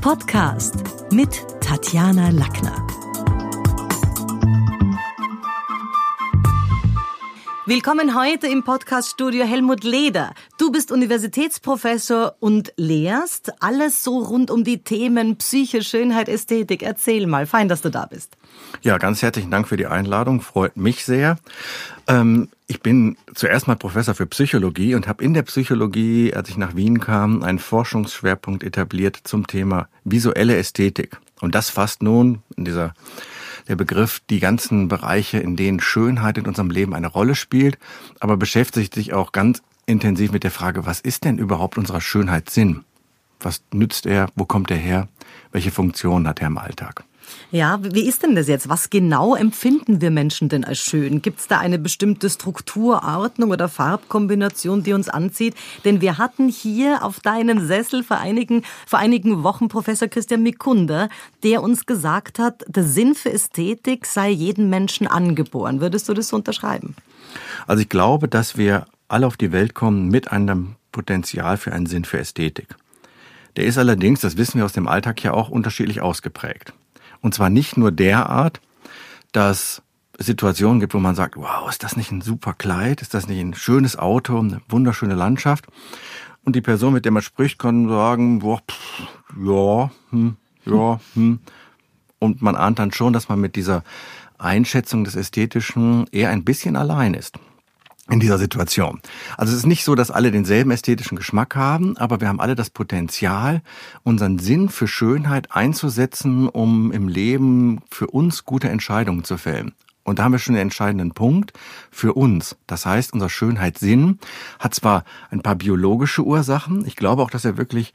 Podcast mit Tatjana Lackner. Willkommen heute im Podcaststudio Helmut Leder. Du bist Universitätsprofessor und lehrst alles so rund um die Themen Psyche, Schönheit, Ästhetik. Erzähl mal, fein, dass du da bist. Ja, ganz herzlichen Dank für die Einladung, freut mich sehr. Ähm, ich bin zuerst mal Professor für Psychologie und habe in der Psychologie, als ich nach Wien kam, einen Forschungsschwerpunkt etabliert zum Thema visuelle Ästhetik. Und das fasst nun in dieser der Begriff die ganzen Bereiche, in denen Schönheit in unserem Leben eine Rolle spielt, aber beschäftigt sich auch ganz intensiv mit der Frage, was ist denn überhaupt unserer Schönheit Sinn? Was nützt er? Wo kommt er her? Welche Funktion hat er im Alltag? Ja, wie ist denn das jetzt? Was genau empfinden wir Menschen denn als schön? Gibt es da eine bestimmte Strukturordnung oder Farbkombination, die uns anzieht? Denn wir hatten hier auf deinem Sessel vor einigen, vor einigen Wochen Professor Christian Mikunda, der uns gesagt hat, der Sinn für Ästhetik sei jedem Menschen angeboren. Würdest du das so unterschreiben? Also ich glaube, dass wir alle auf die Welt kommen mit einem Potenzial für einen Sinn für Ästhetik. Der ist allerdings, das wissen wir aus dem Alltag ja auch, unterschiedlich ausgeprägt. Und zwar nicht nur derart, dass Situationen gibt, wo man sagt, wow, ist das nicht ein super Kleid? Ist das nicht ein schönes Auto, eine wunderschöne Landschaft? Und die Person, mit der man spricht, kann sagen, boah, pff, ja, hm, ja, hm. Und man ahnt dann schon, dass man mit dieser Einschätzung des Ästhetischen eher ein bisschen allein ist in dieser Situation. Also es ist nicht so, dass alle denselben ästhetischen Geschmack haben, aber wir haben alle das Potenzial, unseren Sinn für Schönheit einzusetzen, um im Leben für uns gute Entscheidungen zu fällen. Und da haben wir schon den entscheidenden Punkt für uns. Das heißt, unser Schönheitssinn hat zwar ein paar biologische Ursachen, ich glaube auch, dass er wirklich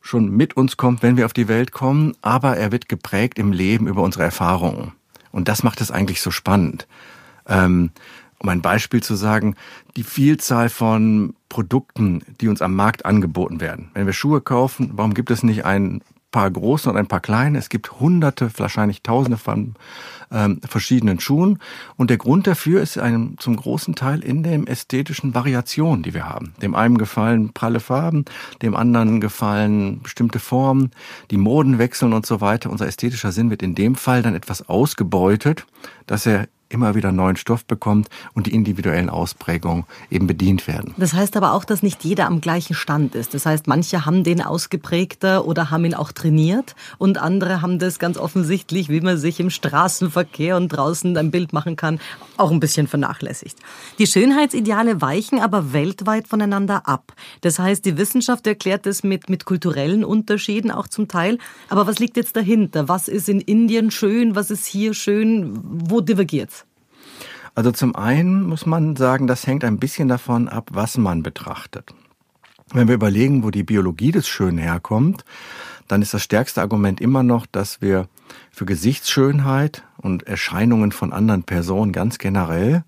schon mit uns kommt, wenn wir auf die Welt kommen, aber er wird geprägt im Leben über unsere Erfahrungen. Und das macht es eigentlich so spannend. Ähm, um ein Beispiel zu sagen, die Vielzahl von Produkten, die uns am Markt angeboten werden. Wenn wir Schuhe kaufen, warum gibt es nicht ein paar große und ein paar kleine? Es gibt hunderte, wahrscheinlich tausende von ähm, verschiedenen Schuhen. Und der Grund dafür ist einem, zum großen Teil in den ästhetischen Variationen, die wir haben. Dem einen gefallen pralle Farben, dem anderen gefallen bestimmte Formen, die Moden wechseln und so weiter. Unser ästhetischer Sinn wird in dem Fall dann etwas ausgebeutet, dass er immer wieder neuen Stoff bekommt und die individuellen Ausprägungen eben bedient werden. Das heißt aber auch, dass nicht jeder am gleichen Stand ist. Das heißt, manche haben den ausgeprägter oder haben ihn auch trainiert und andere haben das ganz offensichtlich, wie man sich im Straßenverkehr und draußen ein Bild machen kann, auch ein bisschen vernachlässigt. Die Schönheitsideale weichen aber weltweit voneinander ab. Das heißt, die Wissenschaft erklärt es mit, mit kulturellen Unterschieden auch zum Teil. Aber was liegt jetzt dahinter? Was ist in Indien schön? Was ist hier schön? Wo divergiert also zum einen muss man sagen, das hängt ein bisschen davon ab, was man betrachtet. Wenn wir überlegen, wo die Biologie des Schönen herkommt, dann ist das stärkste Argument immer noch, dass wir für Gesichtsschönheit und Erscheinungen von anderen Personen ganz generell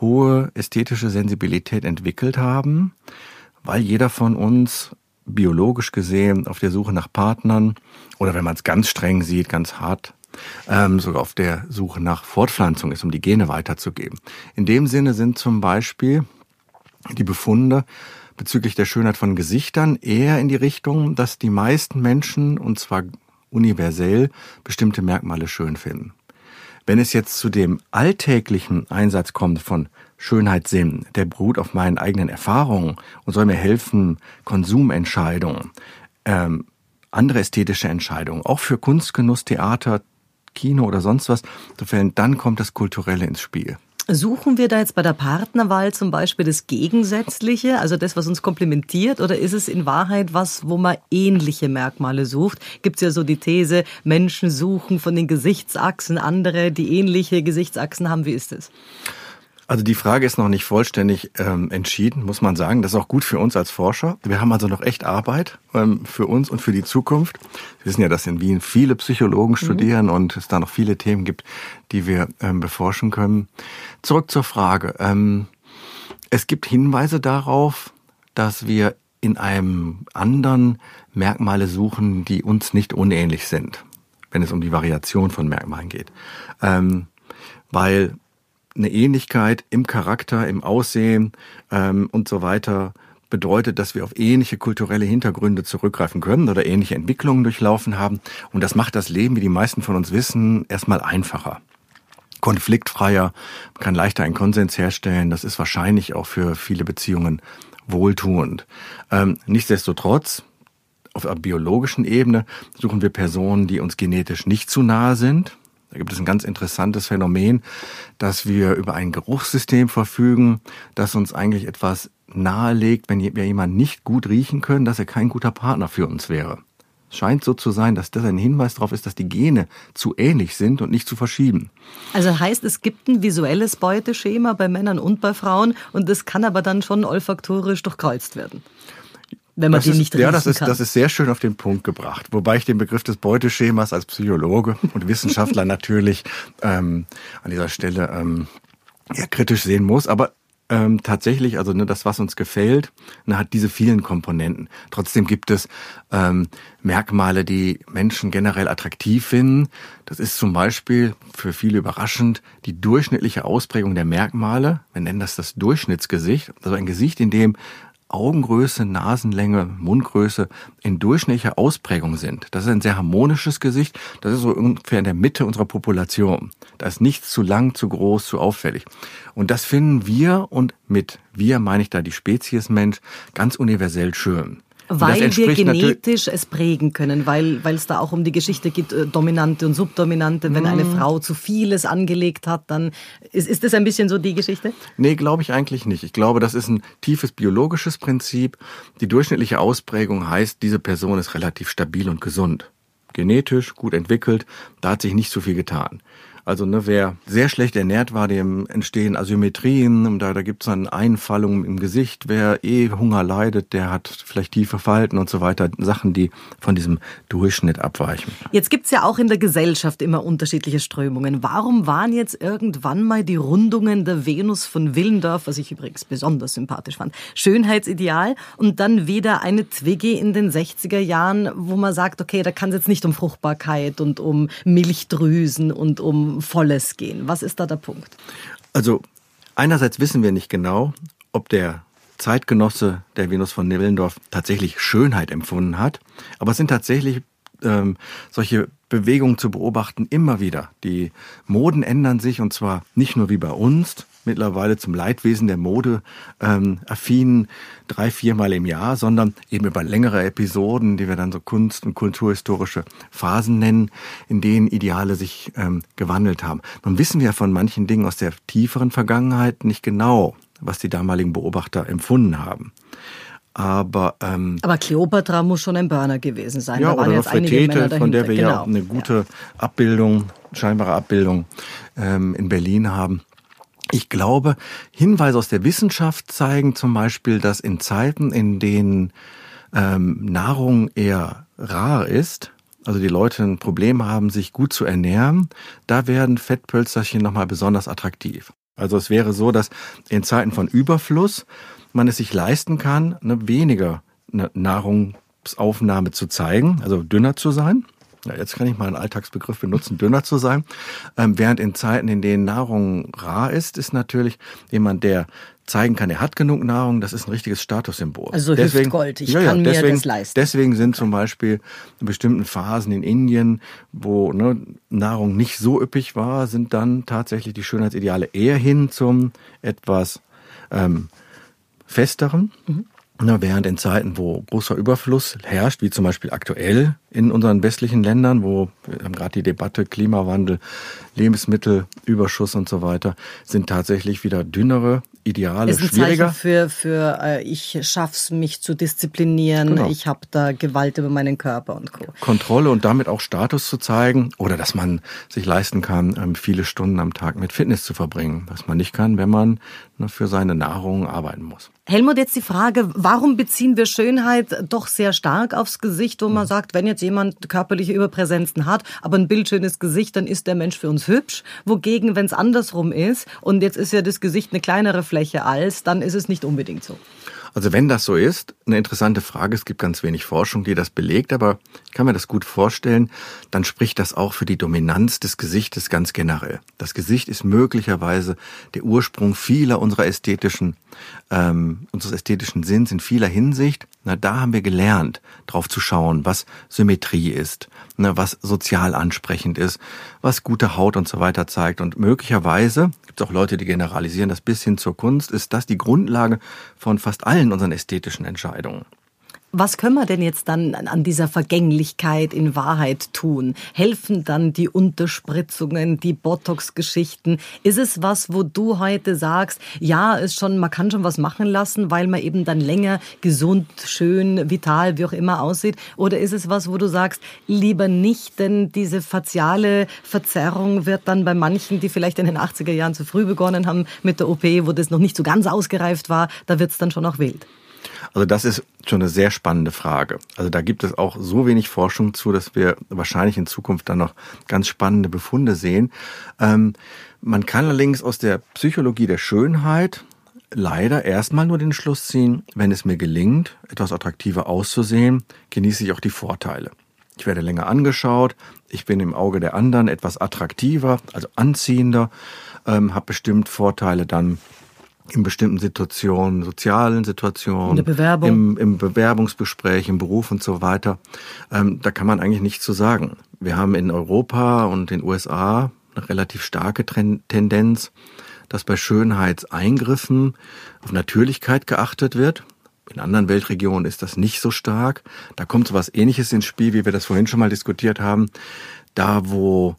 hohe ästhetische Sensibilität entwickelt haben, weil jeder von uns biologisch gesehen auf der Suche nach Partnern oder wenn man es ganz streng sieht, ganz hart ähm, sogar auf der Suche nach Fortpflanzung ist, um die Gene weiterzugeben. In dem Sinne sind zum Beispiel die Befunde bezüglich der Schönheit von Gesichtern eher in die Richtung, dass die meisten Menschen, und zwar universell, bestimmte Merkmale schön finden. Wenn es jetzt zu dem alltäglichen Einsatz kommt von Schönheitssinn, der beruht auf meinen eigenen Erfahrungen und soll mir helfen, Konsumentscheidungen, ähm, andere ästhetische Entscheidungen, auch für Kunstgenuss, Theater, Kino oder sonst was zu fällen, dann kommt das Kulturelle ins Spiel. Suchen wir da jetzt bei der Partnerwahl zum Beispiel das Gegensätzliche, also das, was uns komplementiert, oder ist es in Wahrheit was, wo man ähnliche Merkmale sucht? Gibt es ja so die These, Menschen suchen von den Gesichtsachsen andere, die ähnliche Gesichtsachsen haben. Wie ist es? Also die Frage ist noch nicht vollständig ähm, entschieden, muss man sagen. Das ist auch gut für uns als Forscher. Wir haben also noch echt Arbeit ähm, für uns und für die Zukunft. Wir wissen ja, dass in Wien viele Psychologen mhm. studieren und es da noch viele Themen gibt, die wir ähm, beforschen können. Zurück zur Frage. Ähm, es gibt Hinweise darauf, dass wir in einem anderen Merkmale suchen, die uns nicht unähnlich sind, wenn es um die Variation von Merkmalen geht. Ähm, weil eine Ähnlichkeit im Charakter, im Aussehen ähm, und so weiter bedeutet, dass wir auf ähnliche kulturelle Hintergründe zurückgreifen können oder ähnliche Entwicklungen durchlaufen haben. Und das macht das Leben, wie die meisten von uns wissen, erstmal einfacher. Konfliktfreier, man kann leichter einen Konsens herstellen. Das ist wahrscheinlich auch für viele Beziehungen wohltuend. Ähm, nichtsdestotrotz, auf der biologischen Ebene suchen wir Personen, die uns genetisch nicht zu nahe sind. Da gibt es ein ganz interessantes Phänomen, dass wir über ein Geruchssystem verfügen, das uns eigentlich etwas nahelegt, wenn wir jemanden nicht gut riechen können, dass er kein guter Partner für uns wäre. Es scheint so zu sein, dass das ein Hinweis darauf ist, dass die Gene zu ähnlich sind und nicht zu verschieben. Also heißt, es gibt ein visuelles Beuteschema bei Männern und bei Frauen und das kann aber dann schon olfaktorisch durchkreuzt werden wenn man das den ist, nicht Ja, riechen das ist, kann. das ist sehr schön auf den Punkt gebracht. Wobei ich den Begriff des Beuteschemas als Psychologe und Wissenschaftler natürlich ähm, an dieser Stelle ähm, ja, kritisch sehen muss. Aber ähm, tatsächlich, also ne, das, was uns gefällt, ne, hat diese vielen Komponenten. Trotzdem gibt es ähm, Merkmale, die Menschen generell attraktiv finden. Das ist zum Beispiel für viele überraschend die durchschnittliche Ausprägung der Merkmale. Wir nennen das das Durchschnittsgesicht. Also ein Gesicht, in dem Augengröße, Nasenlänge, Mundgröße in durchschnittlicher Ausprägung sind. Das ist ein sehr harmonisches Gesicht. Das ist so ungefähr in der Mitte unserer Population. Da ist nichts zu lang, zu groß, zu auffällig. Und das finden wir und mit wir meine ich da die Spezies Mensch ganz universell schön. Weil wir genetisch es prägen können, weil, weil es da auch um die Geschichte geht, äh, Dominante und Subdominante. Wenn eine Mhm. Frau zu vieles angelegt hat, dann ist, ist das ein bisschen so die Geschichte? Nee, glaube ich eigentlich nicht. Ich glaube, das ist ein tiefes biologisches Prinzip. Die durchschnittliche Ausprägung heißt, diese Person ist relativ stabil und gesund. Genetisch, gut entwickelt, da hat sich nicht so viel getan. Also ne, wer sehr schlecht ernährt war, dem entstehen Asymmetrien, da, da gibt es dann Einfallungen im Gesicht. Wer eh Hunger leidet, der hat vielleicht tiefe Falten und so weiter. Sachen, die von diesem Durchschnitt abweichen. Jetzt gibt's ja auch in der Gesellschaft immer unterschiedliche Strömungen. Warum waren jetzt irgendwann mal die Rundungen der Venus von Willendorf, was ich übrigens besonders sympathisch fand, Schönheitsideal und dann wieder eine Twiggy in den 60er Jahren, wo man sagt, okay, da kann es jetzt nicht um Fruchtbarkeit und um Milchdrüsen und um Volles gehen. Was ist da der Punkt? Also einerseits wissen wir nicht genau, ob der Zeitgenosse der Venus von Willendorf tatsächlich Schönheit empfunden hat, aber es sind tatsächlich ähm, solche Bewegungen zu beobachten immer wieder. Die Moden ändern sich und zwar nicht nur wie bei uns, mittlerweile zum Leidwesen der Mode ähm, affinen drei, viermal im Jahr, sondern eben über längere Episoden, die wir dann so Kunst- und kulturhistorische Phasen nennen, in denen Ideale sich ähm, gewandelt haben. Nun wissen wir von manchen Dingen aus der tieferen Vergangenheit nicht genau, was die damaligen Beobachter empfunden haben. Aber ähm, Aber Kleopatra muss schon ein Burner gewesen sein. ja, da waren oder jetzt einige Männer Nofretete, von der wir genau. ja eine gute Abbildung, scheinbare Abbildung ähm, in Berlin haben. Ich glaube, Hinweise aus der Wissenschaft zeigen zum Beispiel, dass in Zeiten, in denen ähm, Nahrung eher rar ist, also die Leute ein Problem haben, sich gut zu ernähren, da werden Fettpölzerchen nochmal besonders attraktiv. Also es wäre so, dass in Zeiten von Überfluss man es sich leisten kann, eine weniger Nahrungsaufnahme zu zeigen, also dünner zu sein. Ja, jetzt kann ich mal einen Alltagsbegriff benutzen, dünner zu sein. Ähm, während in Zeiten, in denen Nahrung rar ist, ist natürlich jemand, der zeigen kann, er hat genug Nahrung, das ist ein richtiges Statussymbol. Also Hüftgold, ich kann mir deswegen, das leisten. Deswegen sind zum Beispiel in bestimmten Phasen in Indien, wo ne, Nahrung nicht so üppig war, sind dann tatsächlich die Schönheitsideale eher hin zum etwas ähm, festeren. Na, während in Zeiten, wo großer Überfluss herrscht, wie zum Beispiel aktuell in unseren westlichen Ländern, wo wir haben gerade die Debatte Klimawandel, Lebensmittelüberschuss und so weiter, sind tatsächlich wieder dünnere Ideale ist ein schwieriger. Zeichen für, für äh, ich schaff's, mich zu disziplinieren, Genau. ich habe da Gewalt über meinen Körper und Co. Kontrolle und damit auch Status zu zeigen oder dass man sich leisten kann, ähm, viele Stunden am Tag mit Fitness zu verbringen, was man nicht kann, wenn man ne, für seine Nahrung arbeiten muss. Helmut, jetzt die Frage, warum beziehen wir Schönheit doch sehr stark aufs Gesicht, wo man sagt, wenn jetzt jemand körperliche Überpräsenzen hat, aber ein bildschönes Gesicht, dann ist der Mensch für uns hübsch. Wogegen, wenn es andersrum ist und jetzt ist ja das Gesicht eine kleinere Fläche als, dann ist es nicht unbedingt so. Also wenn das so ist, eine interessante Frage, es gibt ganz wenig Forschung, die das belegt, aber ich kann mir das gut vorstellen, dann spricht das auch für die Dominanz des Gesichtes ganz generell. Das Gesicht ist möglicherweise der Ursprung vieler unserer ästhetischen, ähm, unseres ästhetischen Sinns in vieler Hinsicht. Na, da haben wir gelernt, drauf zu schauen, was Symmetrie ist, ne, was sozial ansprechend ist, was gute Haut und so weiter zeigt. Und möglicherweise, gibt es auch Leute, die generalisieren das bis hin zur Kunst, ist das die Grundlage von fast allen unseren ästhetischen Entscheidungen. Was können wir denn jetzt dann an dieser Vergänglichkeit in Wahrheit tun? Helfen dann die Unterspritzungen, die Botox-Geschichten? Ist es was, wo du heute sagst, ja, ist schon, man kann schon was machen lassen, weil man eben dann länger gesund, schön, vital, wie auch immer aussieht? Oder ist es was, wo du sagst, lieber nicht, denn diese faciale Verzerrung wird dann bei manchen, die vielleicht in den 80er Jahren zu früh begonnen haben mit der OP, wo das noch nicht so ganz ausgereift war, da wird es dann schon auch wild. Also das ist schon eine sehr spannende Frage. Also da gibt es auch so wenig Forschung zu, dass wir wahrscheinlich in Zukunft dann noch ganz spannende Befunde sehen. Ähm, man kann allerdings aus der Psychologie der Schönheit leider erstmal nur den Schluss ziehen, wenn es mir gelingt, etwas attraktiver auszusehen, genieße ich auch die Vorteile. Ich werde länger angeschaut, ich bin im Auge der anderen etwas attraktiver, also anziehender, ähm, habe bestimmt Vorteile dann in bestimmten Situationen, sozialen Situationen, in der Bewerbung. Im, im Bewerbungsgespräch, im Beruf und so weiter. Ähm, da kann man eigentlich nichts zu sagen. Wir haben in Europa und den USA eine relativ starke Tendenz, dass bei Schönheitseingriffen auf Natürlichkeit geachtet wird. In anderen Weltregionen ist das nicht so stark. Da kommt so was Ähnliches ins Spiel, wie wir das vorhin schon mal diskutiert haben. Da, wo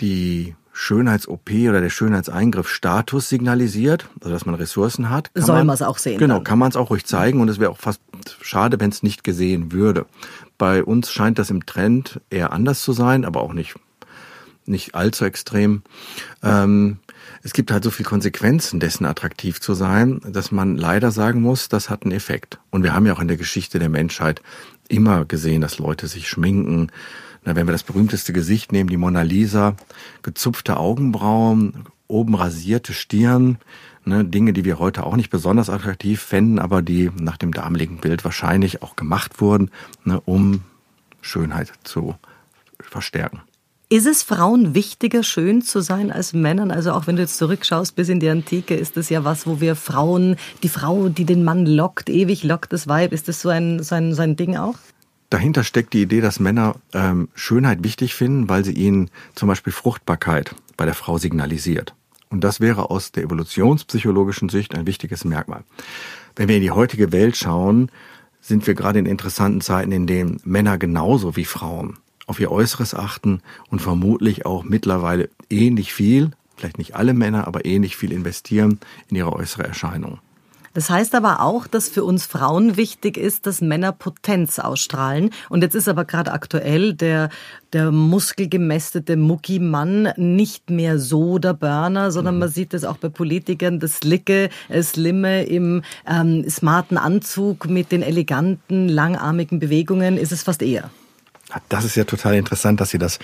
die Schönheits-OP oder der Schönheitseingriff Status signalisiert, also dass man Ressourcen hat. Soll man es auch sehen. Genau, dann. kann man es auch ruhig zeigen und es wäre auch fast schade, wenn es nicht gesehen würde. Bei uns scheint das im Trend eher anders zu sein, aber auch nicht, nicht allzu extrem. Ähm, es gibt halt so viel Konsequenzen dessen attraktiv zu sein, dass man leider sagen muss, das hat einen Effekt. Und wir haben ja auch in der Geschichte der Menschheit immer gesehen, dass Leute sich schminken, wenn wir das berühmteste Gesicht nehmen, die Mona Lisa, gezupfte Augenbrauen, oben rasierte Stirn, ne, Dinge, die wir heute auch nicht besonders attraktiv fänden, aber die nach dem damaligen Bild wahrscheinlich auch gemacht wurden, ne, um Schönheit zu verstärken. Ist es Frauen wichtiger, schön zu sein als Männern? Also auch wenn du jetzt zurückschaust bis in die Antike, ist das ja was, wo wir Frauen, die Frau, die den Mann lockt, ewig lockt das Weib, ist das so ein, so ein, so ein Ding auch? Dahinter steckt die Idee, dass Männer ähm, Schönheit wichtig finden, weil sie ihnen zum Beispiel Fruchtbarkeit bei der Frau signalisiert. Und das wäre aus der evolutionspsychologischen Sicht ein wichtiges Merkmal. Wenn wir in die heutige Welt schauen, sind wir gerade in interessanten Zeiten, in denen Männer genauso wie Frauen auf ihr Äußeres achten und vermutlich auch mittlerweile ähnlich viel, vielleicht nicht alle Männer, aber ähnlich viel investieren in ihre äußere Erscheinung. Das heißt aber auch, dass für uns Frauen wichtig ist, dass Männer Potenz ausstrahlen. Und jetzt ist aber gerade aktuell der, der muskelgemästete Mucki-Mann nicht mehr so der Burner, sondern mhm. man sieht es auch bei Politikern, das Slicke, das Slimme im ähm, smarten Anzug mit den eleganten, langarmigen Bewegungen ist es fast eher. Das ist ja total interessant, dass Sie das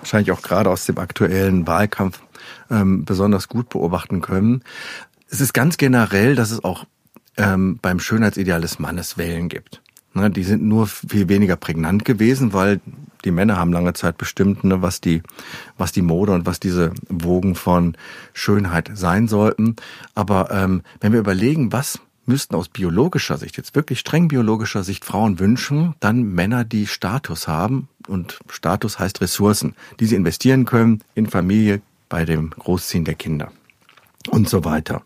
wahrscheinlich auch gerade aus dem aktuellen Wahlkampf ähm, besonders gut beobachten können. Es ist ganz generell, dass es auch ähm, beim Schönheitsideal des Mannes Wellen gibt. Ne, die sind nur viel weniger prägnant gewesen, weil die Männer haben lange Zeit bestimmt, ne, was die, was die Mode und was diese Wogen von Schönheit sein sollten. Aber ähm, wenn wir überlegen, was müssten aus biologischer Sicht, jetzt wirklich streng biologischer Sicht Frauen wünschen, dann Männer, die Status haben. Und Status heißt Ressourcen, die sie investieren können in Familie, bei dem Großziehen der Kinder und so weiter.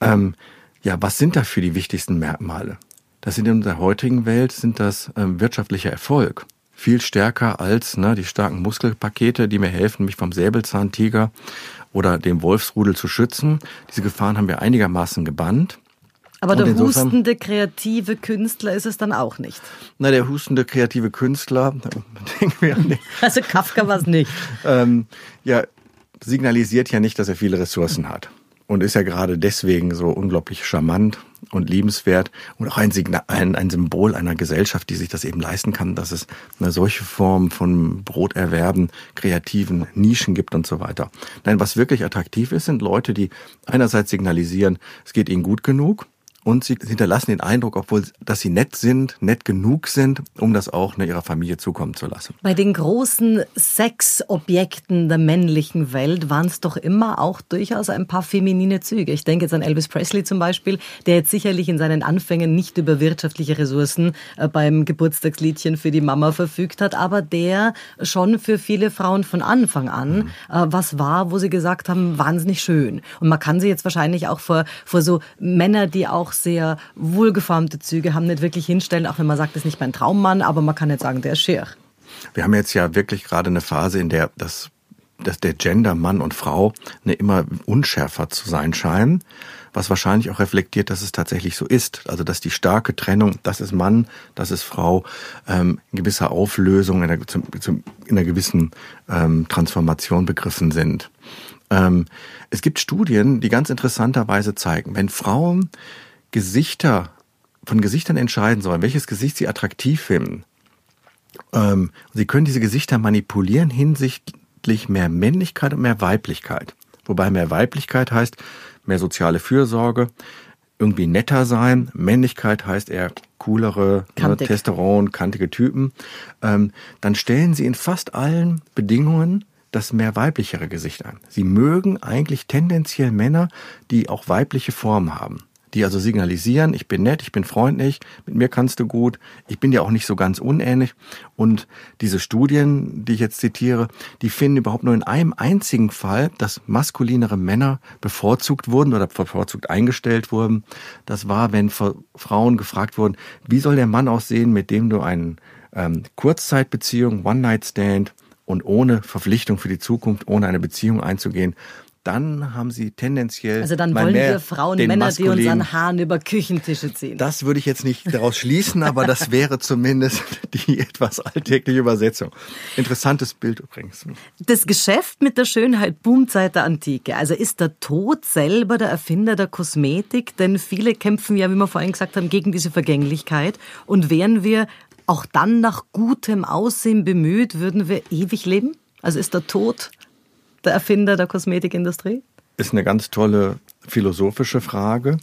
Ähm, ja, was sind da für die wichtigsten Merkmale? Das sind in unserer heutigen Welt sind das ähm, wirtschaftlicher Erfolg. Viel stärker als ne, die starken Muskelpakete, die mir helfen, mich vom Säbelzahntiger oder dem Wolfsrudel zu schützen. Diese Gefahren haben wir einigermaßen gebannt. Aber der hustende kreative Künstler ist es dann auch nicht. Na, der hustende kreative Künstler, denken wir an den, Also Kafka war es nicht. ähm, ja, signalisiert ja nicht, dass er viele Ressourcen hat und ist ja gerade deswegen so unglaublich charmant und liebenswert und auch ein, Signal, ein, ein Symbol einer Gesellschaft, die sich das eben leisten kann, dass es eine solche Form von Broterwerben, kreativen Nischen gibt und so weiter. Nein, was wirklich attraktiv ist, sind Leute, die einerseits signalisieren, es geht ihnen gut genug und sie hinterlassen den Eindruck, obwohl, dass sie nett sind, nett genug sind, um das auch ne, ihrer Familie zukommen zu lassen. Bei den großen Sexobjekten der männlichen Welt waren es doch immer auch durchaus ein paar feminine Züge. Ich denke jetzt an Elvis Presley zum Beispiel, der jetzt sicherlich in seinen Anfängen nicht über wirtschaftliche Ressourcen äh, beim Geburtstagsliedchen für die Mama verfügt hat, aber der schon für viele Frauen von Anfang an mhm. äh, was war, wo sie gesagt haben, wahnsinnig schön. Und man kann sie jetzt wahrscheinlich auch vor, vor so Männer, die auch sehr wohlgeformte Züge haben, nicht wirklich hinstellen, auch wenn man sagt, das ist nicht mein Traummann, aber man kann nicht sagen, der ist schier. Wir haben jetzt ja wirklich gerade eine Phase, in der das, dass der Gender Mann und Frau eine immer unschärfer zu sein scheinen was wahrscheinlich auch reflektiert, dass es tatsächlich so ist. Also dass die starke Trennung, das ist Mann, das ist Frau, ähm, in gewisser Auflösung, in einer, zum, zum, in einer gewissen ähm, Transformation begriffen sind. Ähm, es gibt Studien, die ganz interessanterweise zeigen, wenn Frauen Gesichter von Gesichtern entscheiden sollen, welches Gesicht sie attraktiv finden, ähm, sie können diese Gesichter manipulieren hinsichtlich mehr Männlichkeit und mehr Weiblichkeit. Wobei mehr Weiblichkeit heißt mehr soziale Fürsorge, irgendwie netter sein. Männlichkeit heißt eher coolere, ne, Testosteron, kantige Typen. Ähm, dann stellen sie in fast allen Bedingungen das mehr weiblichere Gesicht ein. Sie mögen eigentlich tendenziell Männer, die auch weibliche Formen haben die also signalisieren, ich bin nett, ich bin freundlich, mit mir kannst du gut, ich bin dir auch nicht so ganz unähnlich. Und diese Studien, die ich jetzt zitiere, die finden überhaupt nur in einem einzigen Fall, dass maskulinere Männer bevorzugt wurden oder bevorzugt eingestellt wurden. Das war, wenn Frauen gefragt wurden, wie soll der Mann aussehen, mit dem du eine ähm, Kurzzeitbeziehung, One-Night-Stand und ohne Verpflichtung für die Zukunft, ohne eine Beziehung einzugehen, dann haben sie tendenziell. Also dann wollen wir Frauen, Männer, die uns an Haaren über Küchentische ziehen. Das würde ich jetzt nicht daraus schließen, aber das wäre zumindest die etwas alltägliche Übersetzung. Interessantes Bild übrigens. Das Geschäft mit der Schönheit boomt seit der Antike. Also ist der Tod selber der Erfinder der Kosmetik? Denn viele kämpfen ja, wie wir vorhin gesagt haben, gegen diese Vergänglichkeit. Und wären wir auch dann nach gutem Aussehen bemüht, würden wir ewig leben? Also ist der Tod der Erfinder der Kosmetikindustrie? Ist eine ganz tolle philosophische Frage.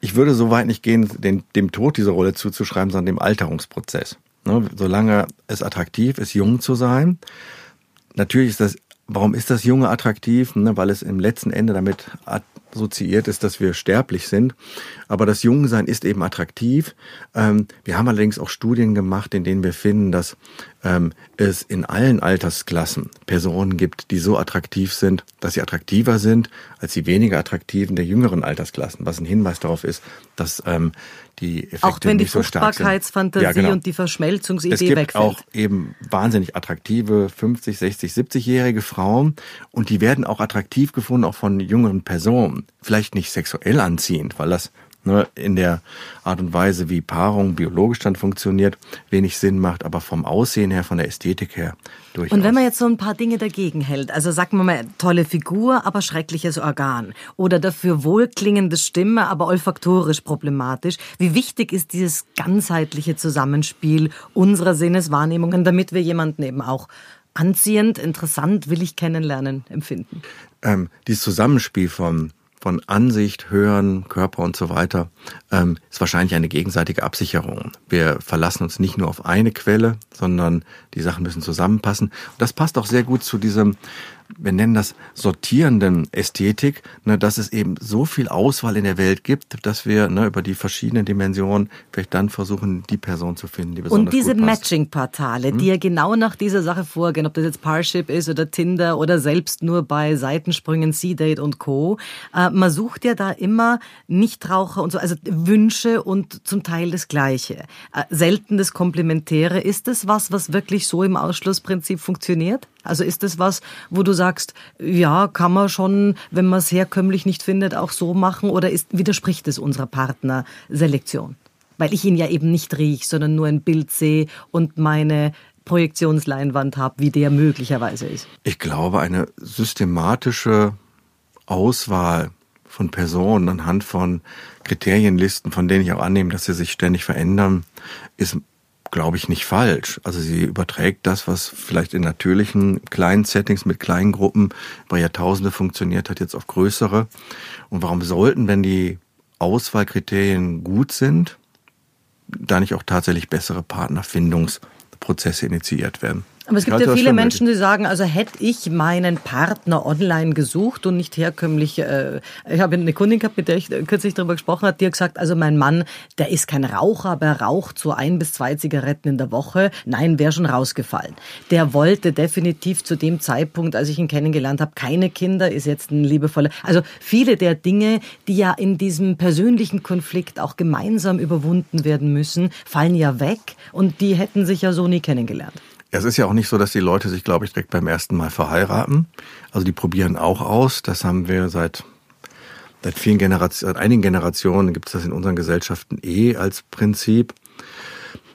Ich würde so weit nicht gehen, den, dem Tod diese Rolle zuzuschreiben, sondern dem Alterungsprozess. Ne, solange es attraktiv ist, jung zu sein. Natürlich ist das, warum ist das Junge attraktiv? Ne, weil es im letzten Ende damit assoziiert ist, dass wir sterblich sind. Aber das Jungsein ist eben attraktiv. Ähm, wir haben allerdings auch Studien gemacht, in denen wir finden, dass ähm, es in allen Altersklassen Personen gibt, die so attraktiv sind, dass sie attraktiver sind als die weniger attraktiven der jüngeren Altersklassen, was ein Hinweis darauf ist, dass ähm, die Effekte Auch wenn die so Fruchtbarkeitsfantasie ja, genau. und die Verschmelzungsidee wegfällt. Es gibt auch eben wahnsinnig attraktive 50, 60, 70-jährige Frauen und die werden auch attraktiv gefunden, auch von jüngeren Personen. Vielleicht nicht sexuell anziehend, weil das ne, in der Art und Weise, wie Paarung biologisch dann funktioniert, wenig Sinn macht, aber vom Aussehen her, von der Ästhetik her durchaus. Und wenn man jetzt so ein paar Dinge dagegen hält, also sagen wir mal, tolle Figur, aber schreckliches Organ oder dafür wohlklingende Stimme, aber olfaktorisch problematisch, wie wichtig ist dieses ganzheitliche Zusammenspiel unserer Sinneswahrnehmungen, damit wir jemanden eben auch anziehend, interessant, will ich kennenlernen, empfinden? Ähm, dieses Zusammenspiel von von Ansicht, Hören, Körper und so weiter, ähm, ist wahrscheinlich eine gegenseitige Absicherung. Wir verlassen uns nicht nur auf eine Quelle, sondern die Sachen müssen zusammenpassen. Und das passt auch sehr gut zu diesem wir nennen das sortierenden Ästhetik, ne, dass es eben so viel Auswahl in der Welt gibt, dass wir ne, über die verschiedenen Dimensionen vielleicht dann versuchen, die Person zu finden, die besonders Und diese Matching-Portale, hm? die ja genau nach dieser Sache vorgehen, ob das jetzt Parship ist oder Tinder oder selbst nur bei Seitensprüngen, C-Date und Co. Äh, man sucht ja da immer Nichtraucher und so, also Wünsche und zum Teil das Gleiche. Äh, selten das Komplementäre. Ist das was, was wirklich so im Ausschlussprinzip funktioniert? Also ist das was, wo du sagst, ja, kann man schon, wenn man es herkömmlich nicht findet, auch so machen oder ist, widerspricht es unserer Partnerselektion? Weil ich ihn ja eben nicht riech, sondern nur ein Bild sehe und meine Projektionsleinwand habe, wie der möglicherweise ist. Ich glaube, eine systematische Auswahl von Personen anhand von Kriterienlisten, von denen ich auch annehme, dass sie sich ständig verändern, ist glaube ich, nicht falsch. Also sie überträgt das, was vielleicht in natürlichen kleinen Settings mit kleinen Gruppen über Jahrtausende funktioniert hat, jetzt auf größere. Und warum sollten, wenn die Auswahlkriterien gut sind, da nicht auch tatsächlich bessere Partnerfindungsprozesse initiiert werden. Aber es gibt ja viele Menschen, die sagen, also hätte ich meinen Partner online gesucht und nicht herkömmlich, äh, ich habe eine Kundin gehabt, mit der ich kürzlich darüber gesprochen habe, die hat gesagt, also mein Mann, der ist kein Raucher, aber er raucht so ein bis zwei Zigaretten in der Woche. Nein, wäre schon rausgefallen. Der wollte definitiv zu dem Zeitpunkt, als ich ihn kennengelernt habe, keine Kinder, ist jetzt ein liebevoller. Also viele der Dinge, die ja in diesem persönlichen Konflikt auch gemeinsam überwunden werden müssen, fallen ja weg und die hätten sich ja so nie kennengelernt. Es ist ja auch nicht so, dass die Leute sich, glaube ich, direkt beim ersten Mal verheiraten. Also die probieren auch aus. Das haben wir seit seit vielen Generationen, seit einigen Generationen gibt es das in unseren Gesellschaften eh als Prinzip.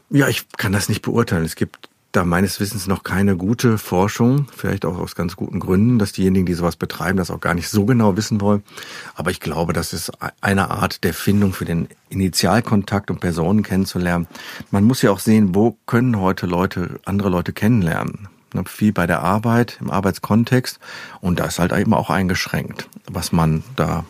Ja, ich kann das nicht beurteilen. Es gibt da meines Wissens noch keine gute Forschung, vielleicht auch aus ganz guten Gründen, dass diejenigen, die sowas betreiben, das auch gar nicht so genau wissen wollen. Aber ich glaube, das ist eine Art der Findung für den Initialkontakt, um Personen kennenzulernen. Man muss ja auch sehen, wo können heute Leute, andere Leute kennenlernen. Ne, viel bei der Arbeit, im Arbeitskontext. Und da ist halt eben auch eingeschränkt, was man da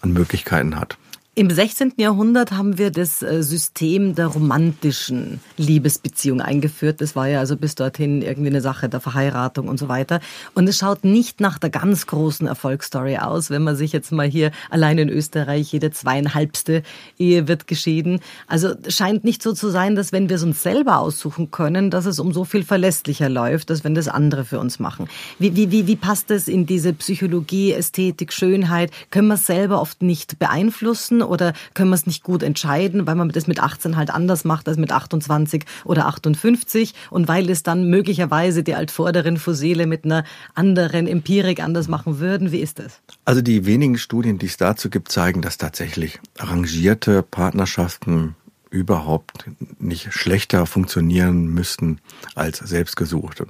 an Möglichkeiten hat. Im 16. Jahrhundert haben wir das äh, System der romantischen Liebesbeziehung eingeführt. Das war ja also bis dorthin irgendwie eine Sache der Verheiratung und so weiter. Und es schaut nicht nach der ganz großen Erfolgsstory aus, wenn man sich jetzt mal hier allein in Österreich jede zweieinhalbste Ehe wird geschieden. Also scheint nicht so zu sein, dass wenn wir es uns selber aussuchen können, dass es um so viel verlässlicher läuft, als wenn das andere für uns machen. Wie, wie, wie, wie passt das in diese Psychologie, Ästhetik, Schönheit? Können wir es selber oft nicht beeinflussen? Oder können wir es nicht gut entscheiden, weil man das mit 18 halt anders macht als mit 28 oder 58 und weil es dann möglicherweise die altvorderen Fossile mit einer anderen Empirik anders machen würden? Wie ist das? Also die wenigen Studien, die es dazu gibt, zeigen, dass tatsächlich arrangierte Partnerschaften überhaupt nicht schlechter funktionieren müssten als selbstgesuchte.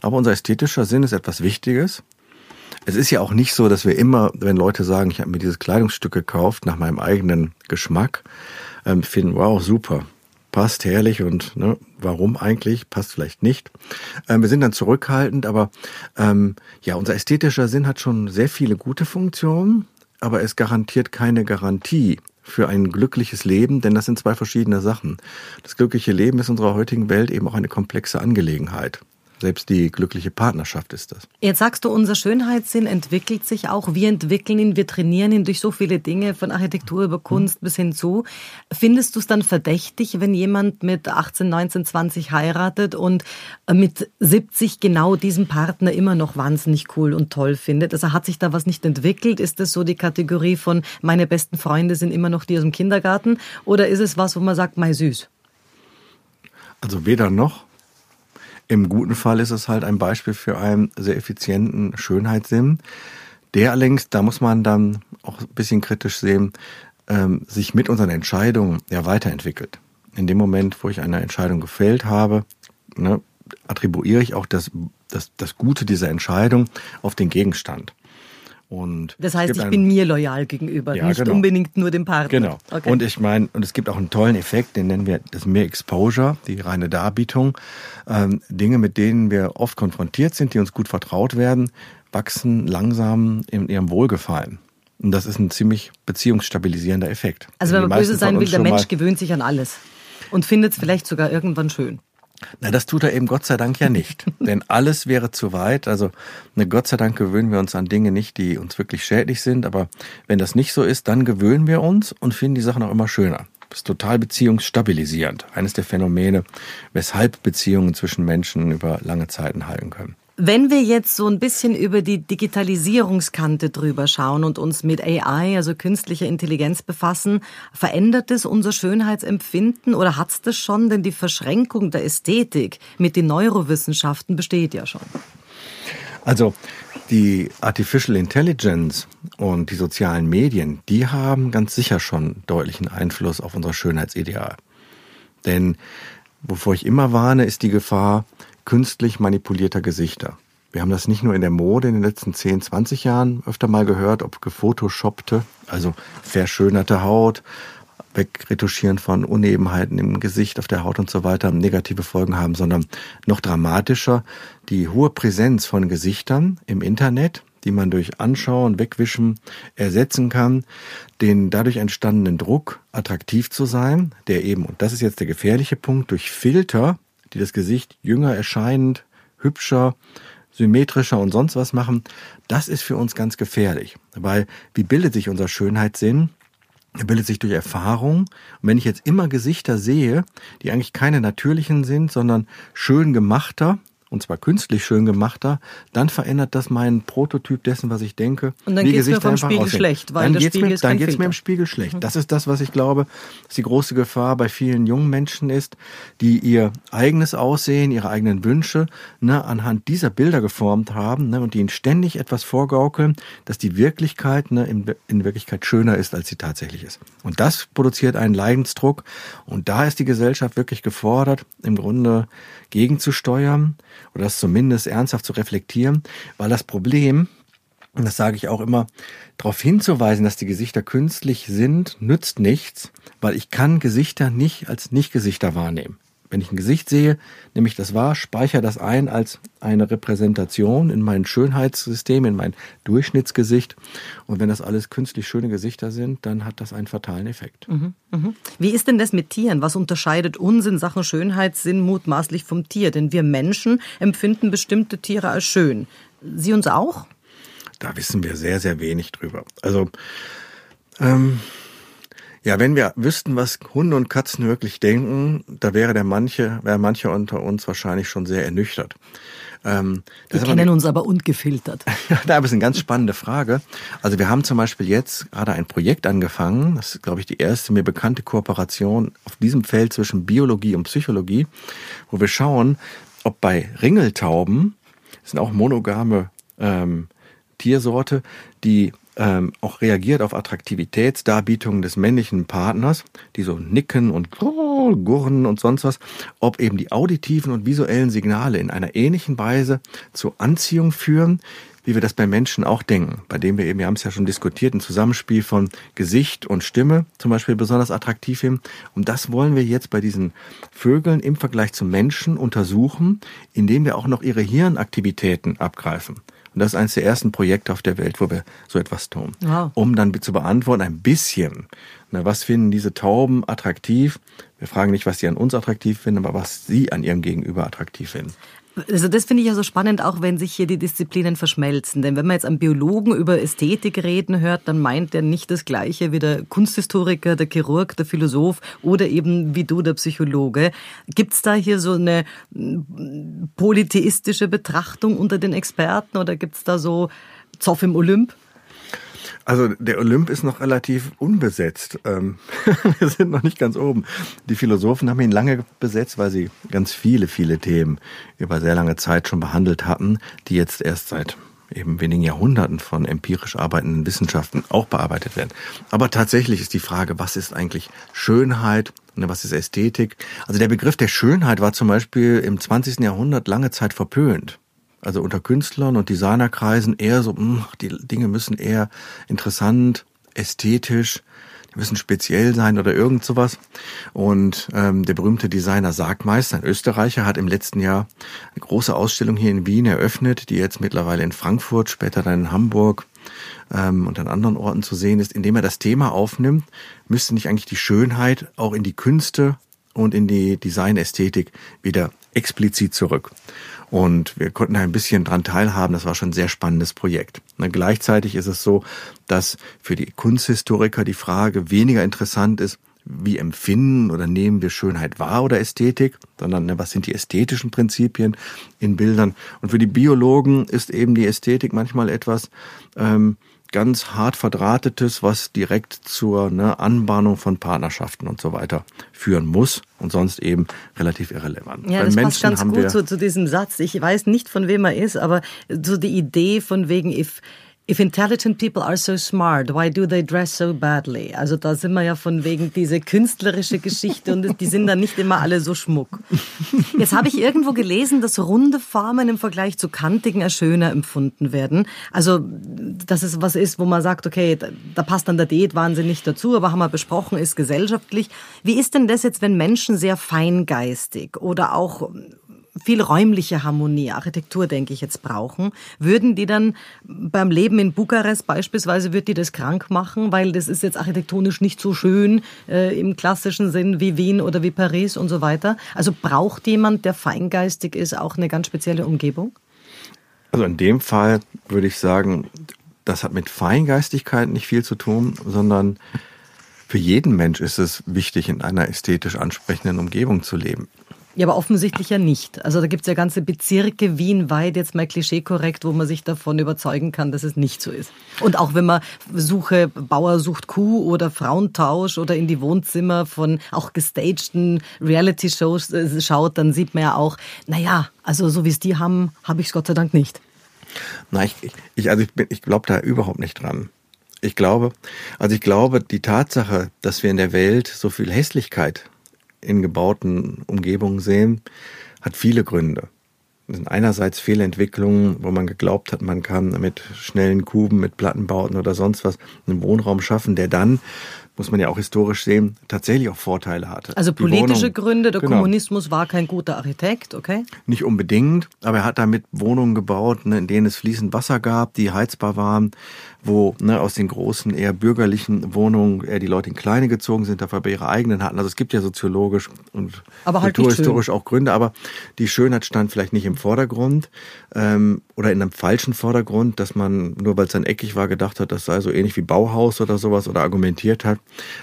Aber unser ästhetischer Sinn ist etwas Wichtiges es ist ja auch nicht so, dass wir immer, wenn Leute sagen, ich habe mir dieses Kleidungsstück gekauft nach meinem eigenen Geschmack, ähm, finden, wow, super, passt herrlich und ne, warum eigentlich, passt vielleicht nicht. Ähm, wir sind dann zurückhaltend, aber ähm, ja, unser ästhetischer Sinn hat schon sehr viele gute Funktionen, aber es garantiert keine Garantie für ein glückliches Leben, denn das sind zwei verschiedene Sachen. Das glückliche Leben ist in unserer heutigen Welt eben auch eine komplexe Angelegenheit. Selbst die glückliche Partnerschaft ist das. Jetzt sagst du, unser Schönheitssinn entwickelt sich auch. Wir entwickeln ihn, wir trainieren ihn durch so viele Dinge, von Architektur über Kunst bis hin zu. Findest du es dann verdächtig, wenn jemand mit 18, 19, 20 heiratet und mit 70 genau diesen Partner immer noch wahnsinnig cool und toll findet? Also hat sich da was nicht entwickelt? Ist das so die Kategorie von meine besten Freunde sind immer noch die aus dem Kindergarten? Oder ist es was, wo man sagt, mein süß? Also weder noch. Im guten Fall ist es halt ein Beispiel für einen sehr effizienten Schönheitssinn, der allerdings, da muss man dann auch ein bisschen kritisch sehen, ähm, sich mit unseren Entscheidungen ja weiterentwickelt. In dem Moment, wo ich eine Entscheidung gefällt habe, ne, attribuiere ich auch das, das, das Gute dieser Entscheidung auf den Gegenstand. Und das heißt, ich bin mir loyal gegenüber, ja, nicht genau. unbedingt nur dem Partner. Genau. Okay. Und ich meine, und es gibt auch einen tollen Effekt, den nennen wir das Mehr Exposure, die reine Darbietung. Ähm, Dinge, mit denen wir oft konfrontiert sind, die uns gut vertraut werden, wachsen langsam in ihrem Wohlgefallen. Und das ist ein ziemlich beziehungsstabilisierender Effekt. Also wenn man böse sein will, der Mensch gewöhnt sich an alles und findet es vielleicht sogar irgendwann schön. Na, das tut er eben Gott sei Dank ja nicht. Denn alles wäre zu weit. Also, ne, Gott sei Dank gewöhnen wir uns an Dinge nicht, die uns wirklich schädlich sind. Aber wenn das nicht so ist, dann gewöhnen wir uns und finden die Sachen auch immer schöner. Das ist total beziehungsstabilisierend. Eines der Phänomene, weshalb Beziehungen zwischen Menschen über lange Zeiten halten können. Wenn wir jetzt so ein bisschen über die Digitalisierungskante drüber schauen und uns mit AI, also künstlicher Intelligenz befassen, verändert es unser Schönheitsempfinden oder hat es das schon? Denn die Verschränkung der Ästhetik mit den Neurowissenschaften besteht ja schon. Also die Artificial Intelligence und die sozialen Medien, die haben ganz sicher schon deutlichen Einfluss auf unser Schönheitsideal. Denn wovor ich immer warne, ist die Gefahr, künstlich manipulierter Gesichter. Wir haben das nicht nur in der Mode in den letzten 10, 20 Jahren öfter mal gehört, ob gefotoshoppte, also verschönerte Haut, Wegretuschieren von Unebenheiten im Gesicht, auf der Haut und so weiter negative Folgen haben, sondern noch dramatischer die hohe Präsenz von Gesichtern im Internet, die man durch Anschauen, Wegwischen ersetzen kann, den dadurch entstandenen Druck, attraktiv zu sein, der eben, und das ist jetzt der gefährliche Punkt, durch Filter, die das Gesicht jünger erscheinend, hübscher, symmetrischer und sonst was machen, das ist für uns ganz gefährlich. Weil wie bildet sich unser Schönheitssinn? Er bildet sich durch Erfahrung. Und wenn ich jetzt immer Gesichter sehe, die eigentlich keine natürlichen sind, sondern schön gemachter, und zwar künstlich schön gemachter, dann verändert das meinen Prototyp dessen, was ich denke. Und dann geht es mir vom Spiegel aussehen. schlecht, weil dann geht's Spiegel mir, Dann geht es mir im Spiegel schlecht. Das ist das, was ich glaube, dass die große Gefahr bei vielen jungen Menschen ist, die ihr eigenes Aussehen, ihre eigenen Wünsche ne, anhand dieser Bilder geformt haben ne, und die ihnen ständig etwas vorgaukeln, dass die Wirklichkeit ne, in, in Wirklichkeit schöner ist, als sie tatsächlich ist. Und das produziert einen Leidensdruck. Und da ist die Gesellschaft wirklich gefordert, im Grunde gegenzusteuern oder das zumindest ernsthaft zu reflektieren, weil das Problem, und das sage ich auch immer, darauf hinzuweisen, dass die Gesichter künstlich sind, nützt nichts, weil ich kann Gesichter nicht als Nicht-Gesichter wahrnehmen. Wenn ich ein Gesicht sehe, nehme ich das wahr, speichere das ein als eine Repräsentation in mein Schönheitssystem, in mein Durchschnittsgesicht. Und wenn das alles künstlich schöne Gesichter sind, dann hat das einen fatalen Effekt. Mhm, mhm. Wie ist denn das mit Tieren? Was unterscheidet uns in Sachen Schönheitssinn mutmaßlich vom Tier? Denn wir Menschen empfinden bestimmte Tiere als schön. Sie uns auch? Da wissen wir sehr, sehr wenig drüber. Also, ähm, ja, wenn wir wüssten, was Hunde und Katzen wirklich denken, da wäre der manche, wäre mancher unter uns wahrscheinlich schon sehr ernüchtert. Ähm, wir kennen uns aber ungefiltert. Ja, da ist eine ganz spannende Frage. Also wir haben zum Beispiel jetzt gerade ein Projekt angefangen. Das ist, glaube ich, die erste mir bekannte Kooperation auf diesem Feld zwischen Biologie und Psychologie, wo wir schauen, ob bei Ringeltauben, das sind auch monogame ähm, Tiersorte, die ähm, auch reagiert auf Attraktivitätsdarbietungen des männlichen Partners, die so nicken und gurren und sonst was, ob eben die auditiven und visuellen Signale in einer ähnlichen Weise zur Anziehung führen, wie wir das bei Menschen auch denken, bei dem wir eben, wir haben es ja schon diskutiert, ein Zusammenspiel von Gesicht und Stimme zum Beispiel besonders attraktiv hin. Und das wollen wir jetzt bei diesen Vögeln im Vergleich zu Menschen untersuchen, indem wir auch noch ihre Hirnaktivitäten abgreifen. Und das ist eines der ersten Projekte auf der Welt, wo wir so etwas tun. Wow. Um dann zu beantworten, ein bisschen, na, was finden diese Tauben attraktiv? Wir fragen nicht, was sie an uns attraktiv finden, aber was sie an ihrem Gegenüber attraktiv finden. Also das finde ich ja so spannend, auch wenn sich hier die Disziplinen verschmelzen. Denn wenn man jetzt einen Biologen über Ästhetik reden hört, dann meint er nicht das Gleiche wie der Kunsthistoriker, der Chirurg, der Philosoph oder eben wie du, der Psychologe. Gibt es da hier so eine polytheistische Betrachtung unter den Experten oder gibt es da so Zoff im Olymp? Also der Olymp ist noch relativ unbesetzt. Ähm, wir sind noch nicht ganz oben. Die Philosophen haben ihn lange besetzt, weil sie ganz viele, viele Themen über sehr lange Zeit schon behandelt hatten, die jetzt erst seit eben wenigen Jahrhunderten von empirisch arbeitenden Wissenschaften auch bearbeitet werden. Aber tatsächlich ist die Frage, was ist eigentlich Schönheit? Ne, was ist Ästhetik? Also der Begriff der Schönheit war zum Beispiel im 20. Jahrhundert lange Zeit verpönt also unter Künstlern und Designerkreisen eher so, mh, die Dinge müssen eher interessant, ästhetisch, die müssen speziell sein oder irgend sowas. Und ähm, der berühmte Designer Sargmeister, ein Österreicher, hat im letzten Jahr eine große Ausstellung hier in Wien eröffnet, die jetzt mittlerweile in Frankfurt, später dann in Hamburg ähm, und an anderen Orten zu sehen ist. Indem er das Thema aufnimmt, müsste nicht eigentlich die Schönheit auch in die Künste und in die Designästhetik wieder explizit zurück. Und wir konnten da ein bisschen dran teilhaben. Das war schon ein sehr spannendes Projekt. Na, gleichzeitig ist es so, dass für die Kunsthistoriker die Frage weniger interessant ist, wie empfinden oder nehmen wir Schönheit wahr oder Ästhetik, sondern was sind die ästhetischen Prinzipien in Bildern. Und für die Biologen ist eben die Ästhetik manchmal etwas, ähm, ganz hart verdrahtetes, was direkt zur ne, Anbahnung von Partnerschaften und so weiter führen muss und sonst eben relativ irrelevant. Ja, Bei das Menschen passt ganz gut zu, zu diesem Satz. Ich weiß nicht, von wem er ist, aber so die Idee von wegen, if If intelligent people are so smart, why do they dress so badly? Also da sind wir ja von wegen diese künstlerische Geschichte und die sind dann nicht immer alle so schmuck. Jetzt habe ich irgendwo gelesen, dass runde Formen im Vergleich zu kantigen als schöner empfunden werden. Also dass es was ist, wo man sagt, okay, da, passt dann der Diät wahnsinnig dazu, aber haben wir besprochen, ist gesellschaftlich. Wie ist denn das jetzt, wenn Menschen sehr feingeistig oder auch viel räumliche Harmonie, Architektur, denke ich jetzt, brauchen, würden die dann beim Leben in Bukarest beispielsweise, wird die das krank machen, weil das ist jetzt architektonisch nicht so schön äh, im klassischen Sinn wie Wien oder wie Paris und so weiter. Also braucht jemand, der feingeistig ist, auch eine ganz spezielle Umgebung? Also in dem Fall würde ich sagen, das hat mit Feingeistigkeit nicht viel zu tun, sondern für jeden Mensch ist es wichtig, in einer ästhetisch ansprechenden Umgebung zu leben. Ja, aber offensichtlich ja nicht. Also da gibt es ja ganze Bezirke Wien weit, jetzt mal klischeekorrekt, wo man sich davon überzeugen kann, dass es nicht so ist. Und auch wenn man Suche, Bauer sucht Kuh oder Frauentausch oder in die Wohnzimmer von auch gestagten Reality-Shows äh, schaut, dann sieht man ja auch, naja, also so wie es die haben, habe ich es Gott sei Dank nicht. Nein, ich, ich, also ich, ich glaube da überhaupt nicht dran. Ich glaube, also ich glaube, die Tatsache, dass wir in der Welt so viel Hässlichkeit in gebauten Umgebungen sehen, hat viele Gründe. Das sind einerseits Fehlentwicklungen, wo man geglaubt hat, man kann mit schnellen Kuben, mit Plattenbauten oder sonst was einen Wohnraum schaffen, der dann muss man ja auch historisch sehen, tatsächlich auch Vorteile hatte. Also politische Wohnung, Gründe, der genau. Kommunismus war kein guter Architekt, okay? Nicht unbedingt, aber er hat damit Wohnungen gebaut, ne, in denen es fließend Wasser gab, die heizbar waren, wo ne, aus den großen, eher bürgerlichen Wohnungen eher die Leute in kleine gezogen sind, dafür bei ihre eigenen hatten. Also es gibt ja soziologisch und aber halt kulturhistorisch auch Gründe, aber die Schönheit stand vielleicht nicht im Vordergrund ähm, oder in einem falschen Vordergrund, dass man, nur weil es dann eckig war, gedacht hat, das sei so ähnlich wie Bauhaus oder sowas oder argumentiert hat.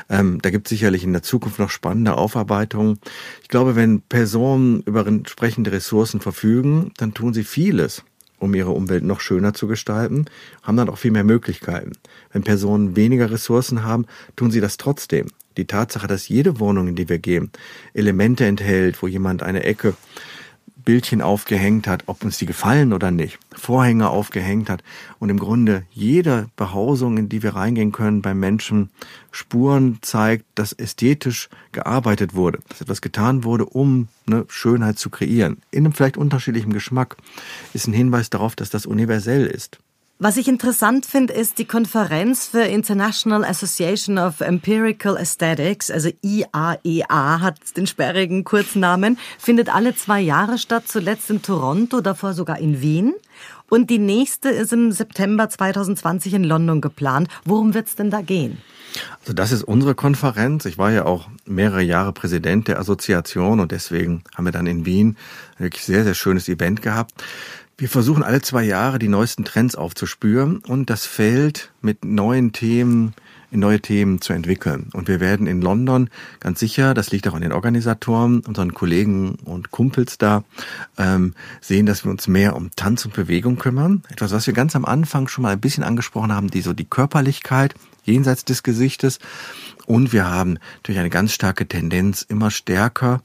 Ähm, da gibt es sicherlich in der Zukunft noch spannende Aufarbeitungen. Ich glaube, wenn Personen über entsprechende Ressourcen verfügen, dann tun sie vieles um ihre Umwelt noch schöner zu gestalten, haben dann auch viel mehr Möglichkeiten. Wenn Personen weniger Ressourcen haben, tun sie das trotzdem. Die Tatsache, dass jede Wohnung, in die wir gehen, Elemente enthält, wo jemand eine Ecke Bildchen aufgehängt hat, ob uns die gefallen oder nicht, Vorhänge aufgehängt hat und im Grunde jede Behausung, in die wir reingehen können beim Menschen, Spuren zeigt, dass ästhetisch gearbeitet wurde, dass etwas getan wurde, um eine Schönheit zu kreieren. In einem vielleicht unterschiedlichen Geschmack ist ein Hinweis darauf, dass das universell ist. Was ich interessant finde, ist die Konferenz für International Association of Empirical Aesthetics, also IAEA e hat den sperrigen Kurznamen, findet alle zwei Jahre statt, zuletzt in Toronto, davor sogar in Wien. Und die nächste ist im September 2020 in London geplant. Worum wird's denn da gehen? Also das ist unsere Konferenz. Ich war ja auch mehrere Jahre Präsident der Assoziation und deswegen haben wir dann in Wien wirklich sehr, sehr schönes Event gehabt. Wir versuchen alle zwei Jahre die neuesten Trends aufzuspüren und das Feld mit neuen Themen in neue Themen zu entwickeln. Und wir werden in London ganz sicher, das liegt auch an den Organisatoren, unseren Kollegen und Kumpels da, ähm, sehen, dass wir uns mehr um Tanz und Bewegung kümmern. Etwas, was wir ganz am Anfang schon mal ein bisschen angesprochen haben, die so die Körperlichkeit jenseits des Gesichtes. Und wir haben natürlich eine ganz starke Tendenz, immer stärker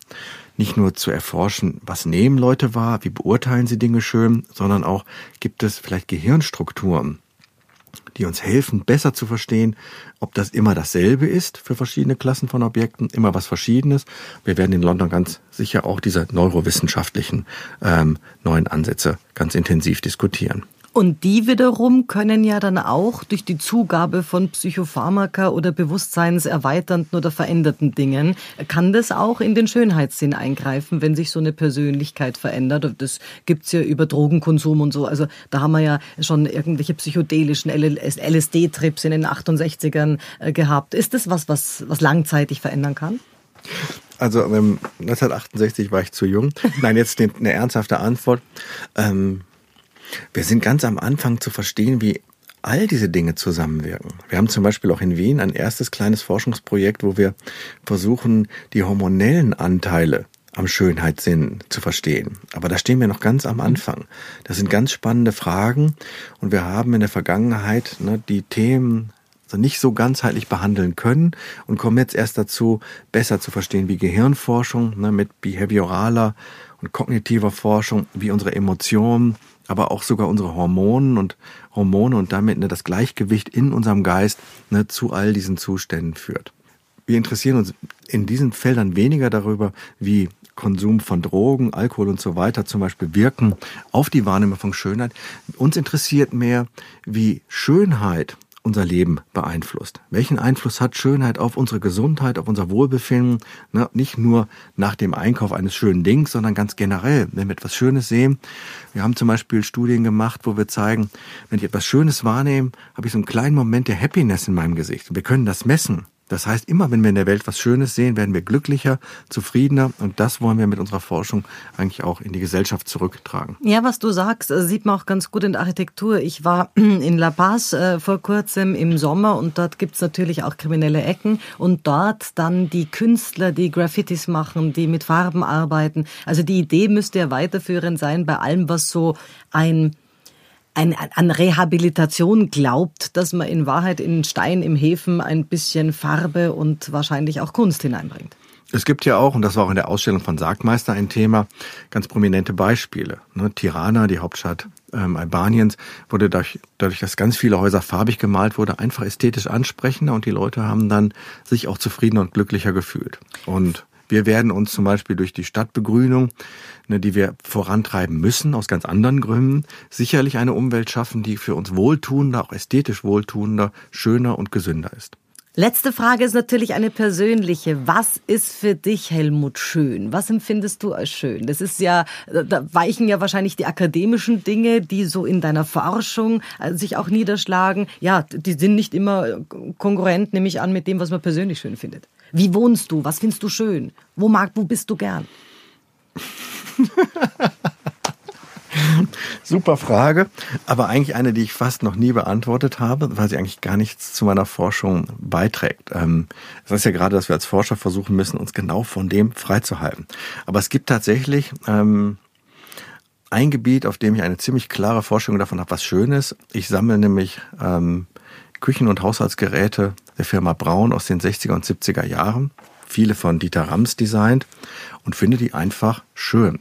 nicht nur zu erforschen, was nehmen Leute wahr, wie beurteilen sie Dinge schön, sondern auch gibt es vielleicht Gehirnstrukturen, die uns helfen, besser zu verstehen, ob das immer dasselbe ist für verschiedene Klassen von Objekten, immer was Verschiedenes. Wir werden in London ganz sicher auch diese neurowissenschaftlichen ähm, neuen Ansätze ganz intensiv diskutieren. Und die wiederum können ja dann auch durch die Zugabe von Psychopharmaka oder bewusstseinserweiternden oder veränderten Dingen, kann das auch in den Schönheitssinn eingreifen, wenn sich so eine Persönlichkeit verändert. Das gibt's ja über Drogenkonsum und so. Also da haben wir ja schon irgendwelche psychedelischen LSD-Trips in den 68ern äh, gehabt. Ist das was, was, was langzeitig verändern kann? Also ähm, 1968 war ich zu jung. Nein, jetzt eine ernsthafte Antwort. Ähm, wir sind ganz am Anfang zu verstehen, wie all diese Dinge zusammenwirken. Wir haben zum Beispiel auch in Wien ein erstes kleines Forschungsprojekt, wo wir versuchen, die hormonellen Anteile am Schönheitssinn zu verstehen. Aber da stehen wir noch ganz am Anfang. Das sind ganz spannende Fragen und wir haben in der Vergangenheit ne, die Themen also nicht so ganzheitlich behandeln können und kommen jetzt erst dazu, besser zu verstehen, wie Gehirnforschung ne, mit behavioraler und kognitiver Forschung, wie unsere Emotionen aber auch sogar unsere Hormonen und Hormone und damit ne, das Gleichgewicht in unserem Geist ne, zu all diesen Zuständen führt. Wir interessieren uns in diesen Feldern weniger darüber, wie Konsum von Drogen, Alkohol und so weiter zum Beispiel wirken auf die Wahrnehmung von Schönheit. Uns interessiert mehr, wie Schönheit unser Leben beeinflusst. Welchen Einfluss hat Schönheit auf unsere Gesundheit, auf unser Wohlbefinden? Na, nicht nur nach dem Einkauf eines schönen Dings, sondern ganz generell, wenn wir etwas Schönes sehen. Wir haben zum Beispiel Studien gemacht, wo wir zeigen, wenn ich etwas Schönes wahrnehme, habe ich so einen kleinen Moment der Happiness in meinem Gesicht. Wir können das messen. Das heißt, immer wenn wir in der Welt was Schönes sehen, werden wir glücklicher, zufriedener und das wollen wir mit unserer Forschung eigentlich auch in die Gesellschaft zurücktragen. Ja, was du sagst, äh, sieht man auch ganz gut in der Architektur. Ich war in La Paz äh, vor kurzem im Sommer und dort gibt's natürlich auch kriminelle Ecken und dort dann die Künstler, die Graffitis machen, die mit Farben arbeiten. Also die Idee müsste ja weiterführend sein bei allem, was so ein ein, an Rehabilitation glaubt, dass man in Wahrheit in Stein, im Häfen ein bisschen Farbe und wahrscheinlich auch Kunst hineinbringt. Es gibt ja auch, und das war auch in der Ausstellung von Sargmeister ein Thema, ganz prominente Beispiele. Ne, Tirana, die Hauptstadt ähm, Albaniens, wurde dadurch, dadurch, dass ganz viele Häuser farbig gemalt wurde, einfach ästhetisch ansprechender und die Leute haben dann sich auch zufriedener und glücklicher gefühlt. Und wir werden uns zum Beispiel durch die Stadtbegrünung, ne, die wir vorantreiben müssen, aus ganz anderen Gründen, sicherlich eine Umwelt schaffen, die für uns wohltuender, auch ästhetisch wohltuender, schöner und gesünder ist. Letzte Frage ist natürlich eine persönliche. Was ist für dich, Helmut, schön? Was empfindest du als schön? Das ist ja, da weichen ja wahrscheinlich die akademischen Dinge, die so in deiner Forschung äh, sich auch niederschlagen. Ja, die sind nicht immer konkurrent, nehme ich an, mit dem, was man persönlich schön findet. Wie wohnst du? Was findest du schön? Wo mag, wo bist du gern? Super Frage, aber eigentlich eine, die ich fast noch nie beantwortet habe, weil sie eigentlich gar nichts zu meiner Forschung beiträgt. Ähm, das ist ja gerade, dass wir als Forscher versuchen müssen, uns genau von dem freizuhalten. Aber es gibt tatsächlich ähm, ein Gebiet, auf dem ich eine ziemlich klare Forschung davon habe, was schön ist. Ich sammle nämlich ähm, Küchen- und Haushaltsgeräte der Firma Braun aus den 60er und 70er Jahren, viele von Dieter Rams designt und finde die einfach schön.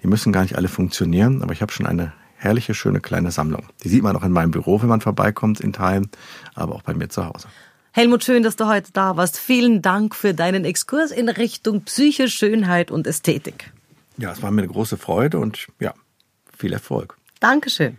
Die müssen gar nicht alle funktionieren, aber ich habe schon eine herrliche, schöne kleine Sammlung. Die sieht man auch in meinem Büro, wenn man vorbeikommt in Teilen, aber auch bei mir zu Hause. Helmut, schön, dass du heute da warst. Vielen Dank für deinen Exkurs in Richtung Psyche, Schönheit und Ästhetik. Ja, es war mir eine große Freude und ja, viel Erfolg. Dankeschön.